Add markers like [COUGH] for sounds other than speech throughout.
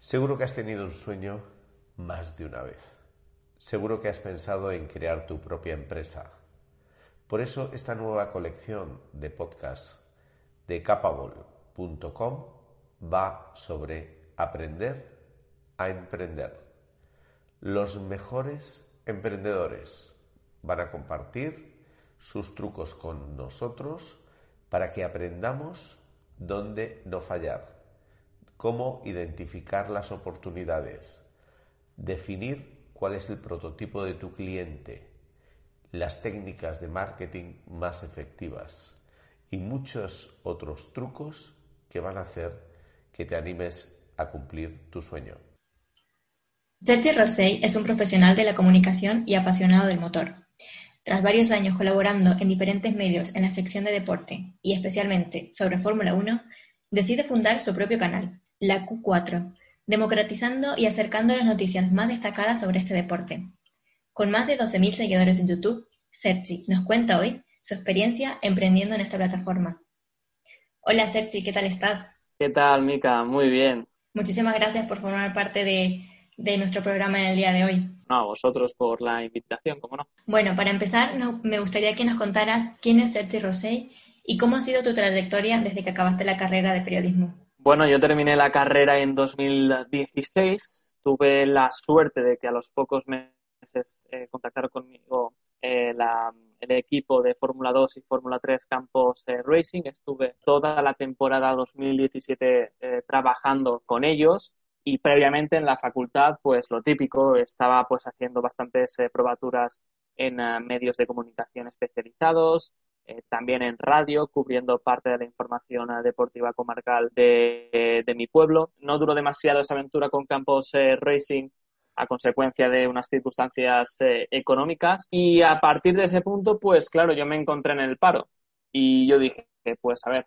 Seguro que has tenido un sueño más de una vez. Seguro que has pensado en crear tu propia empresa. Por eso esta nueva colección de podcasts de capable.com va sobre aprender a emprender. Los mejores emprendedores van a compartir sus trucos con nosotros para que aprendamos dónde no fallar cómo identificar las oportunidades, definir cuál es el prototipo de tu cliente, las técnicas de marketing más efectivas y muchos otros trucos que van a hacer que te animes a cumplir tu sueño. Sergi Rosell es un profesional de la comunicación y apasionado del motor. Tras varios años colaborando en diferentes medios en la sección de deporte y especialmente sobre Fórmula 1, decide fundar su propio canal, la Q4, democratizando y acercando las noticias más destacadas sobre este deporte. Con más de 12.000 seguidores en YouTube, Sergi nos cuenta hoy su experiencia emprendiendo en esta plataforma. Hola Sergi, ¿qué tal estás? ¿Qué tal, Mica? Muy bien. Muchísimas gracias por formar parte de, nuestro programa en el día de hoy. No, a vosotros por la invitación, ¿cómo no? Bueno, para empezar, me gustaría que nos contaras quién es Sergi Rosell y cómo ha sido tu trayectoria desde que acabaste la carrera de periodismo. Bueno, yo terminé la carrera en 2016. Tuve la suerte de que a los pocos meses eh, contactaron conmigo eh, el equipo de Fórmula 2 y Fórmula 3 Campos eh, Racing. Estuve toda la temporada 2017 trabajando con ellos y previamente en la facultad, pues lo típico, estaba pues haciendo bastantes probaturas en medios de comunicación especializados, eh, también en radio, cubriendo parte de la información eh, deportiva comarcal de, mi pueblo. No duró demasiado esa aventura con Campos eh, Racing a consecuencia de unas circunstancias económicas y a partir de ese punto, pues claro, yo me encontré en el paro y yo dije, pues a ver,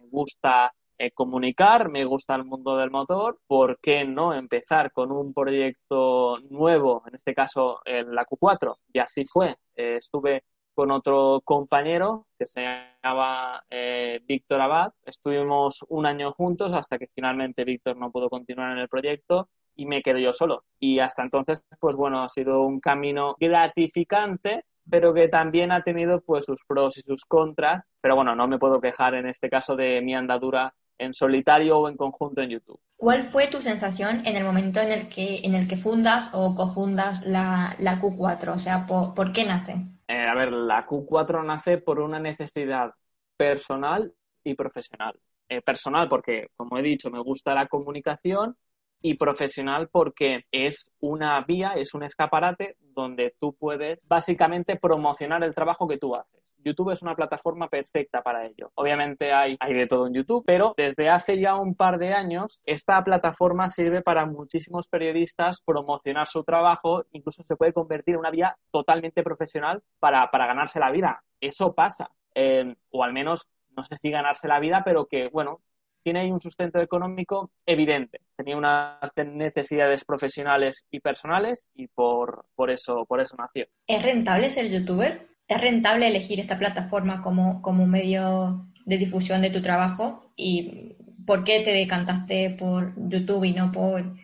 me gusta comunicar, me gusta el mundo del motor, ¿por qué no empezar con un proyecto nuevo, en este caso la Q4? Y así fue. estuve con otro compañero que se llamaba eh, Víctor Abad. Estuvimos un año juntos hasta que finalmente Víctor no pudo continuar en el proyecto y me quedé yo solo. Y hasta entonces, pues bueno, ha sido un camino gratificante, pero que también ha tenido pues sus pros y sus contras. Pero bueno, no me puedo quejar en este caso de mi andadura en solitario o en conjunto en YouTube. ¿Cuál fue tu sensación en el momento en el que, en el que fundas o cofundas la, la Q4? O sea, ¿por qué nace? Eh, a ver, la Q4 nace por una necesidad personal y profesional. Eh, personal porque, como he dicho, me gusta la comunicación y profesional porque es una vía, es un escaparate donde tú puedes básicamente promocionar el trabajo que tú haces. YouTube es una plataforma perfecta para ello. Obviamente hay, hay de todo en YouTube, pero desde hace ya un par de años esta plataforma sirve para muchísimos periodistas promocionar su trabajo, incluso se puede convertir en una vía totalmente profesional para, ganarse la vida. Eso pasa, eh, o al menos no sé si ganarse la vida, pero que, bueno, tiene ahí un sustento económico evidente. Tenía unas necesidades profesionales y personales y por, por, eso, por eso nació. ¿Es rentable ser youtuber? ¿Es rentable elegir esta plataforma como, como medio de difusión de tu trabajo? ¿Y por qué te decantaste por YouTube y no por,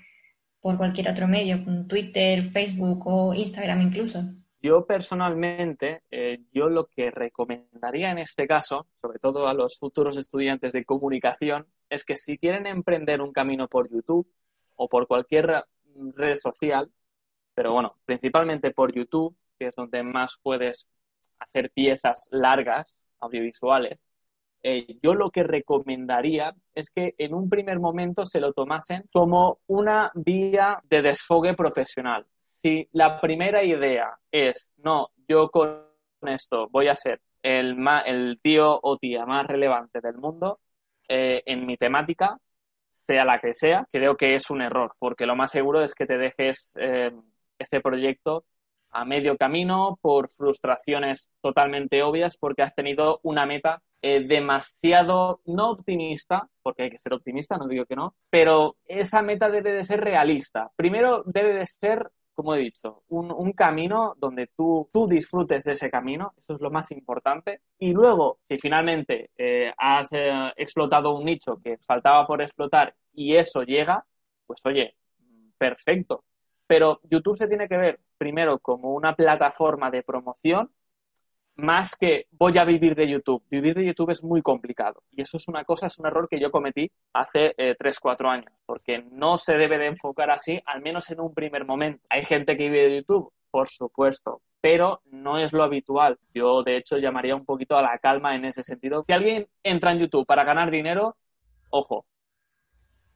por cualquier otro medio, Twitter, Facebook o Instagram incluso? Yo personalmente, eh, yo lo que recomendaría en este caso, sobre todo a los futuros estudiantes de comunicación, es que si quieren emprender un camino por YouTube o por cualquier red social, pero bueno, principalmente por YouTube, que es donde más puedes hacer piezas largas, audiovisuales, eh, yo lo que recomendaría es que en un primer momento se lo tomasen como una vía de desfogue profesional si la primera idea es, no, yo con esto voy a ser el, el tío o tía más relevante del mundo eh, en mi temática, sea la que sea, creo que es un error, porque lo más seguro es que te dejes eh, este proyecto a medio camino por frustraciones totalmente obvias, porque has tenido una meta eh, demasiado, no optimista, porque hay que ser optimista, no digo que no, pero esa meta debe de ser realista. Primero debe de ser como he dicho, un, camino donde tú, tú, disfrutes de ese camino, eso es lo más importante. Y luego, si finalmente eh, has eh, explotado un nicho que faltaba por explotar y eso llega, pues oye, perfecto. Pero YouTube se tiene que ver primero como una plataforma de promoción más que voy a vivir de YouTube. Vivir de YouTube es muy complicado y eso es una cosa, es un error que yo cometí hace eh, 3, 4 años, porque no se debe de enfocar así, al menos en un primer momento. Hay gente que vive de YouTube, por supuesto, pero no es lo habitual. Yo, de hecho, llamaría un poquito a la calma en ese sentido. Si alguien entra en YouTube para ganar dinero, ojo,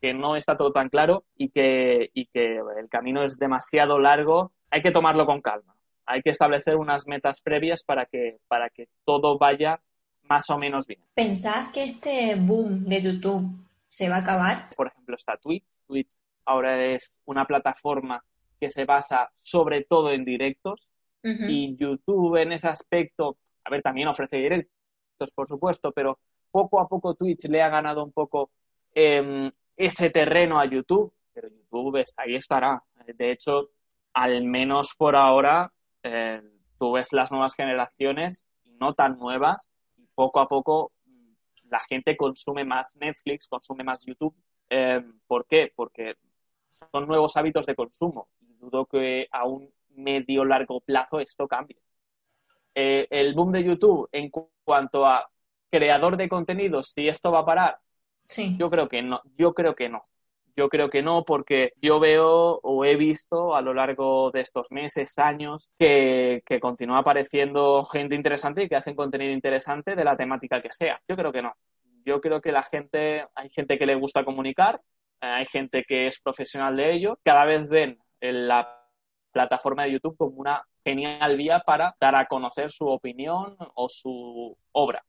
que no está todo tan claro y que, y que el camino es demasiado largo, hay que tomarlo con calma hay que establecer unas metas previas para que, para que todo vaya más o menos bien. ¿Pensás que este boom de YouTube se va a acabar? Por ejemplo, está Twitch. Twitch ahora es una plataforma que se basa sobre todo en directos y YouTube en ese aspecto, a ver, también ofrece directos, por supuesto, pero poco a poco Twitch le ha ganado un poco em, ese terreno a YouTube, pero YouTube está ahí estará. De hecho, al menos por ahora, eh, tú ves las nuevas generaciones, no tan nuevas, y poco a poco mm, la gente consume más Netflix, consume más YouTube. Eh, ¿Por qué? Porque son nuevos hábitos de consumo y dudo que a un medio largo plazo esto cambie. Eh, el boom de YouTube en cuanto a creador de contenidos, si esto va a parar, sí. yo creo que no, yo creo que no. Yo creo que no, porque yo veo o he visto a lo largo de estos meses, años, que, continúa apareciendo gente interesante y que hacen contenido interesante de la temática que sea. Yo creo que no. Yo creo que la gente, hay gente que le gusta comunicar, eh, hay gente que es profesional de ello, cada vez ven la plataforma de YouTube como una genial vía para dar a conocer su opinión o su obra.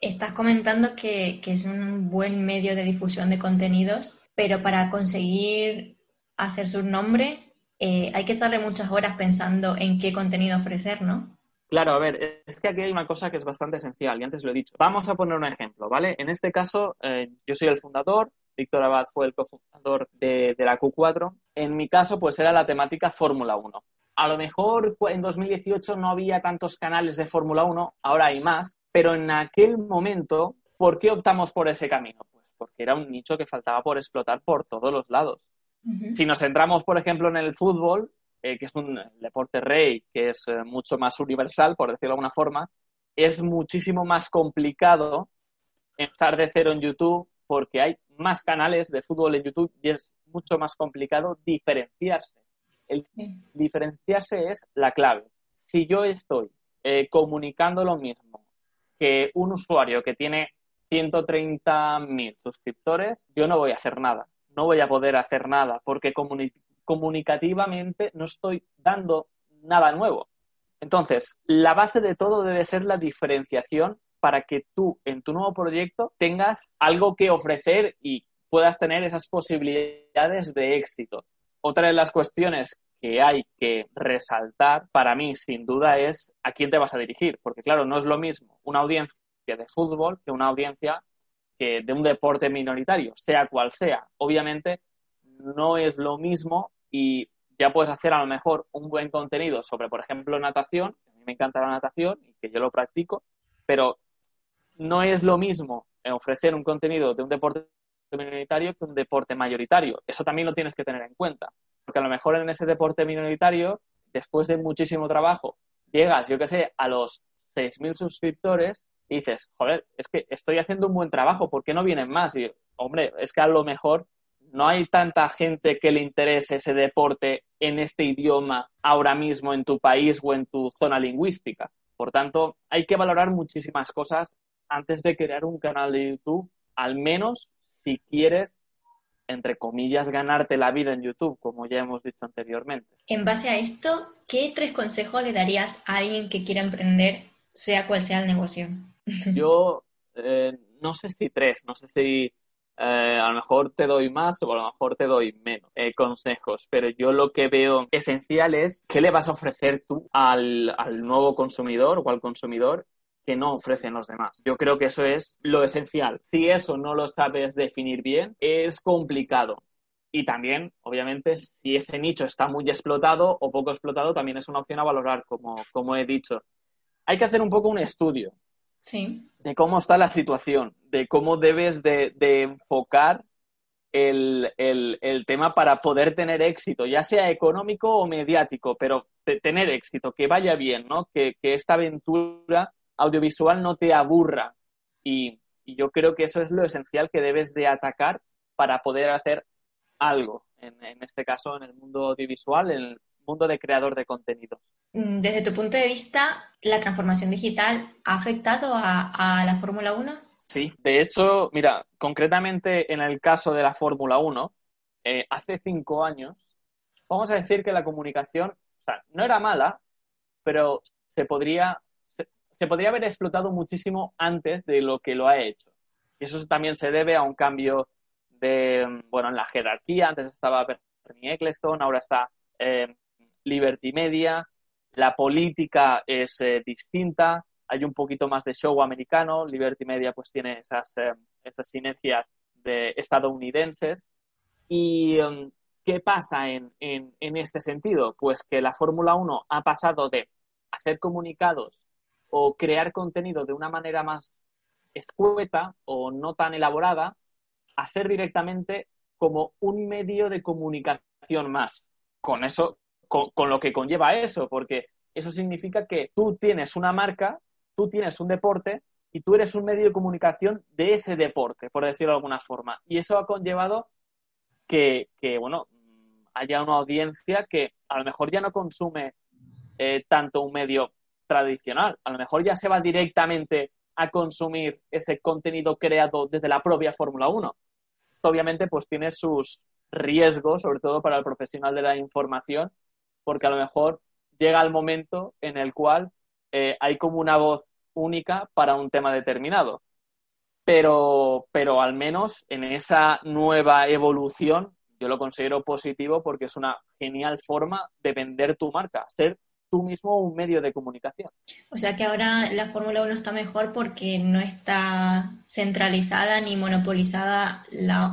Estás comentando que, que, es un buen medio de difusión de contenidos pero para conseguir hacer su nombre eh, hay que echarle muchas horas pensando en qué contenido ofrecer, ¿no? Claro, a ver, es que aquí hay una cosa que es bastante esencial y antes lo he dicho. Vamos a poner un ejemplo, ¿vale? En este caso, eh, yo soy el fundador, Víctor Abad fue el cofundador de, de, la Q4. En mi caso, pues era la temática Fórmula 1. A lo mejor en 2018 no había tantos canales de Fórmula 1, ahora hay más, pero en aquel momento, ¿por qué optamos por ese camino? Porque era un nicho que faltaba por explotar por todos los lados. Si nos centramos, por ejemplo, en el fútbol, eh, que es un deporte rey, que es eh, mucho más universal, por decirlo de alguna forma, es muchísimo más complicado empezar de cero en YouTube porque hay más canales de fútbol en YouTube y es mucho más complicado diferenciarse. El diferenciarse es la clave. Si yo estoy eh, comunicando lo mismo que un usuario que tiene 130.000 suscriptores, yo no voy a hacer nada. No voy a poder hacer nada porque comunicativamente no estoy dando nada nuevo. Entonces, la base de todo debe ser la diferenciación para que tú en tu nuevo proyecto tengas algo que ofrecer y puedas tener esas posibilidades de éxito. Otra de las cuestiones que hay que resaltar para mí, sin duda, es a quién te vas a dirigir. Porque, claro, no es lo mismo una audiencia de fútbol que una audiencia que de un deporte minoritario, sea cual sea. Obviamente no es lo mismo y ya puedes hacer a lo mejor un buen contenido sobre, por ejemplo, natación, a mí me encanta la natación y que yo lo practico, pero no es lo mismo ofrecer un contenido de un deporte minoritario que un deporte mayoritario. Eso también lo tienes que tener en cuenta, porque a lo mejor en ese deporte minoritario, después de muchísimo trabajo, llegas, yo qué sé, a los 6.000 suscriptores dices, joder, es que estoy haciendo un buen trabajo, ¿por qué no vienen más? Y, hombre, es que a lo mejor no hay tanta gente que le interese ese deporte en este idioma ahora mismo en tu país o en tu zona lingüística. Por tanto, hay que valorar muchísimas cosas antes de crear un canal de YouTube, al menos si quieres, entre comillas, ganarte la vida en YouTube, como ya hemos dicho anteriormente. En base a esto, ¿qué tres consejos le darías a alguien que quiera emprender, sea cual sea el negocio? [LAUGHS] Yo eh, no sé si tres, no sé si eh, a lo mejor te doy más o a lo mejor te doy menos eh, consejos, pero yo lo que veo esencial es qué le vas a ofrecer tú al, al nuevo consumidor o al consumidor que no ofrecen los demás. Yo creo que eso es lo esencial. Si eso no lo sabes definir bien, es complicado. Y también, obviamente, si ese nicho está muy explotado o poco explotado, también es una opción a valorar, como, como he dicho. Hay que hacer un poco un estudio Sí. de cómo está la situación, de cómo debes de, de enfocar el, el- el tema para poder tener éxito, ya sea económico o mediático, pero te- tener éxito, que vaya bien, ¿no? Que, que esta aventura audiovisual no te aburra. Y, y yo creo que eso es lo esencial que debes de atacar para poder hacer algo, en, en este caso en el mundo audiovisual, en el mundo de creador de contenido. Mm, Desde tu punto de vista, ¿la transformación digital ha afectado a, a la Fórmula 1? Sí, de hecho, mira, concretamente en el caso de la Fórmula 1, eh, hace cinco años, vamos a decir que la comunicación, o sea, no era mala, pero se podría, se, se podría haber explotado muchísimo antes de lo que lo ha hecho. Y eso también se debe a un cambio de, bueno, en la jerarquía. Antes estaba Bernie Ecclestone, ahora está eh, Liberty Media. La política es eh, distinta, hay un poquito más de show americano. Liberty Media pues tiene esas, eh, esas sinergias de estadounidenses. ¿Y um, qué pasa en, en, en este sentido? Pues que la Fórmula 1 ha pasado de hacer comunicados o crear contenido de una manera más escueta o no tan elaborada a ser directamente como un medio de comunicación más. Con eso, con, lo que conlleva eso, porque eso significa que tú tienes una marca, tú tienes un deporte y tú eres un medio de comunicación de ese deporte, por decirlo de alguna forma. Y eso ha conllevado que, que bueno, haya una audiencia que a lo mejor ya no consume eh, tanto un medio tradicional, a lo mejor ya se va directamente a consumir ese contenido creado desde la propia Fórmula 1. Esto obviamente pues tiene sus riesgos, sobre todo para el profesional de la información, porque a lo mejor llega el momento en el cual eh, hay como una voz única para un tema determinado. Pero, pero al menos en esa nueva evolución yo lo considero positivo porque es una genial forma de vender tu marca, ser tú mismo un medio de comunicación. O sea que ahora la Fórmula 1 está mejor porque no está centralizada ni monopolizada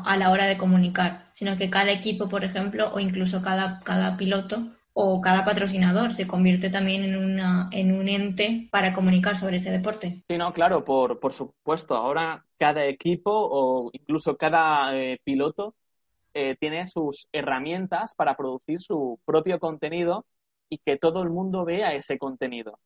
a la hora de comunicar, sino que cada equipo, por ejemplo, o incluso cada, cada piloto o cada patrocinador se convierte también en, una, en un ente para comunicar sobre ese deporte. Sí, no, claro, por, por supuesto. Ahora cada equipo o incluso cada eh, piloto eh, tiene sus herramientas para producir su propio contenido y que todo el mundo vea ese contenido.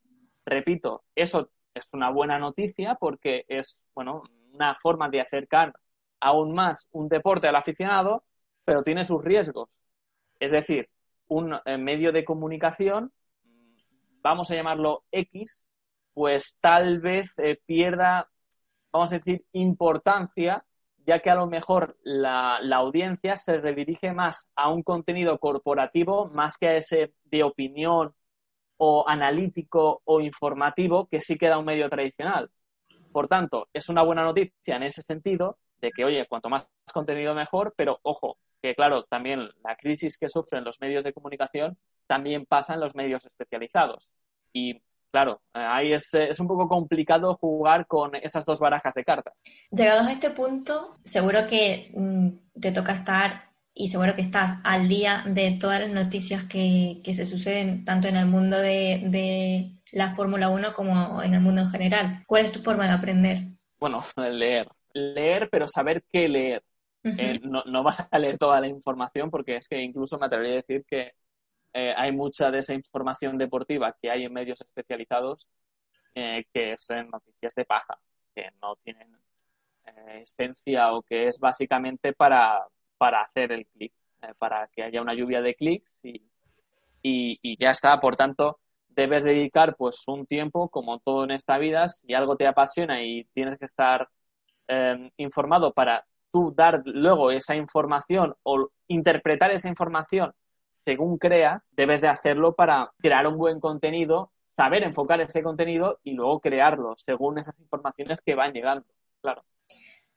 Repito, eso es una buena noticia porque es, bueno, una forma de acercar aún más un deporte al aficionado, pero tiene sus riesgos. Es decir, un eh, medio de comunicación, vamos a llamarlo X, pues tal vez eh, pierda, vamos a decir, importancia, ya que a lo mejor la, la, audiencia se redirige más a un contenido corporativo más que a ese de opinión o analítico o informativo que sí queda un medio tradicional. Por tanto, es una buena noticia en ese sentido de que, oye, cuanto más contenido mejor, pero ojo, que claro, también la crisis que sufren los medios de comunicación también pasa en los medios especializados. Y claro, ahí es, es, un poco complicado jugar con esas dos barajas de cartas. Llegados a este punto, seguro que mm, te toca estar y seguro que estás al día de todas las noticias que, que se suceden tanto en el mundo de, de la Fórmula 1 como en el mundo en general. ¿Cuál es tu forma de aprender? Bueno, leer. Leer, pero saber qué leer. Uh -huh. eh, no, no, vas a leer toda la información porque es que incluso me atrevería a decir que eh, hay mucha de esa información deportiva que hay en medios especializados eh, que son noticias de paja, que no tienen esencia o que es básicamente para, para hacer el clic, para que haya una lluvia de clics y, y, y, ya está. Por tanto, debes dedicar pues un tiempo, como todo en esta vida, si algo te apasiona y tienes que estar eh, informado para tú dar luego esa información o interpretar esa información según creas, debes de hacerlo para crear un buen contenido, saber enfocar ese contenido y luego crearlo según esas informaciones que van llegando, claro.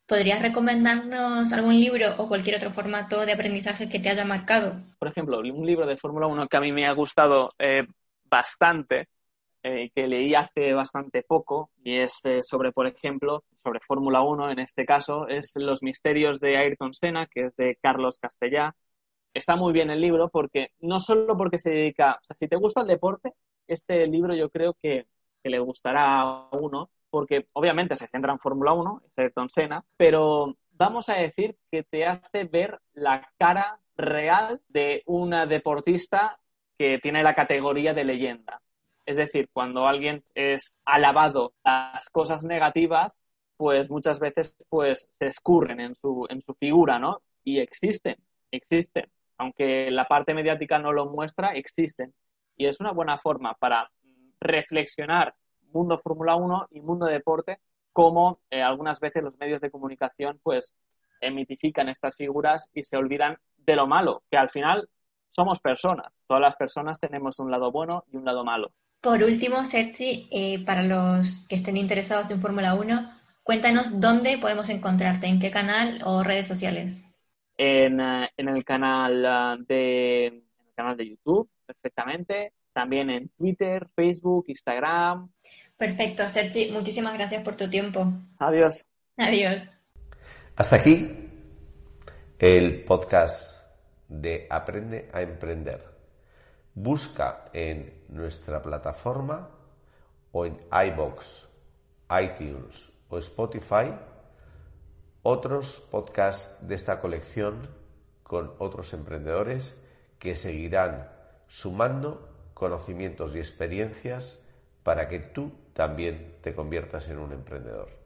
¿Podrías recomendarnos algún libro o cualquier otro formato de aprendizaje que te haya marcado? Por ejemplo, un libro de Fórmula 1 que a mí me ha gustado eh, bastante eh, que leí hace bastante poco y es eh, sobre, por ejemplo, sobre Fórmula 1 en este caso, es Los misterios de Ayrton Senna, que es de Carlos Castellá. Está muy bien el libro porque no solo porque se dedica, o si te gusta el deporte, este libro yo creo que, que le gustará a uno porque obviamente se centra en Fórmula 1, es Ayrton Senna, pero vamos a decir que te hace ver la cara real de una deportista que tiene la categoría de leyenda. Es decir, cuando alguien es alabado las cosas negativas, pues muchas veces pues se escurren en su, en su figura, ¿no? Y existen, existen. Aunque la parte mediática no lo muestra, existen. Y es una buena forma para reflexionar mundo Fórmula 1 y mundo deporte, como eh, algunas veces los medios de comunicación pues emitifican estas figuras y se olvidan de lo malo, que al final somos personas. Todas las personas tenemos un lado bueno y un lado malo. Por último, Sergi, eh, para los que estén interesados en Fórmula 1, cuéntanos dónde podemos encontrarte, en qué canal o redes sociales. En, eh, el, canal uh, de, en el canal de YouTube, perfectamente. También en Twitter, Facebook, Instagram. Perfecto, Sergi. Muchísimas gracias por tu tiempo. Adiós. Adiós. Hasta aquí el podcast de Aprende a Emprender busca en nuestra plataforma o en iBox, iTunes o Spotify otros podcasts de esta colección con otros emprendedores que seguirán sumando conocimientos y experiencias para que tú también te conviertas en un emprendedor.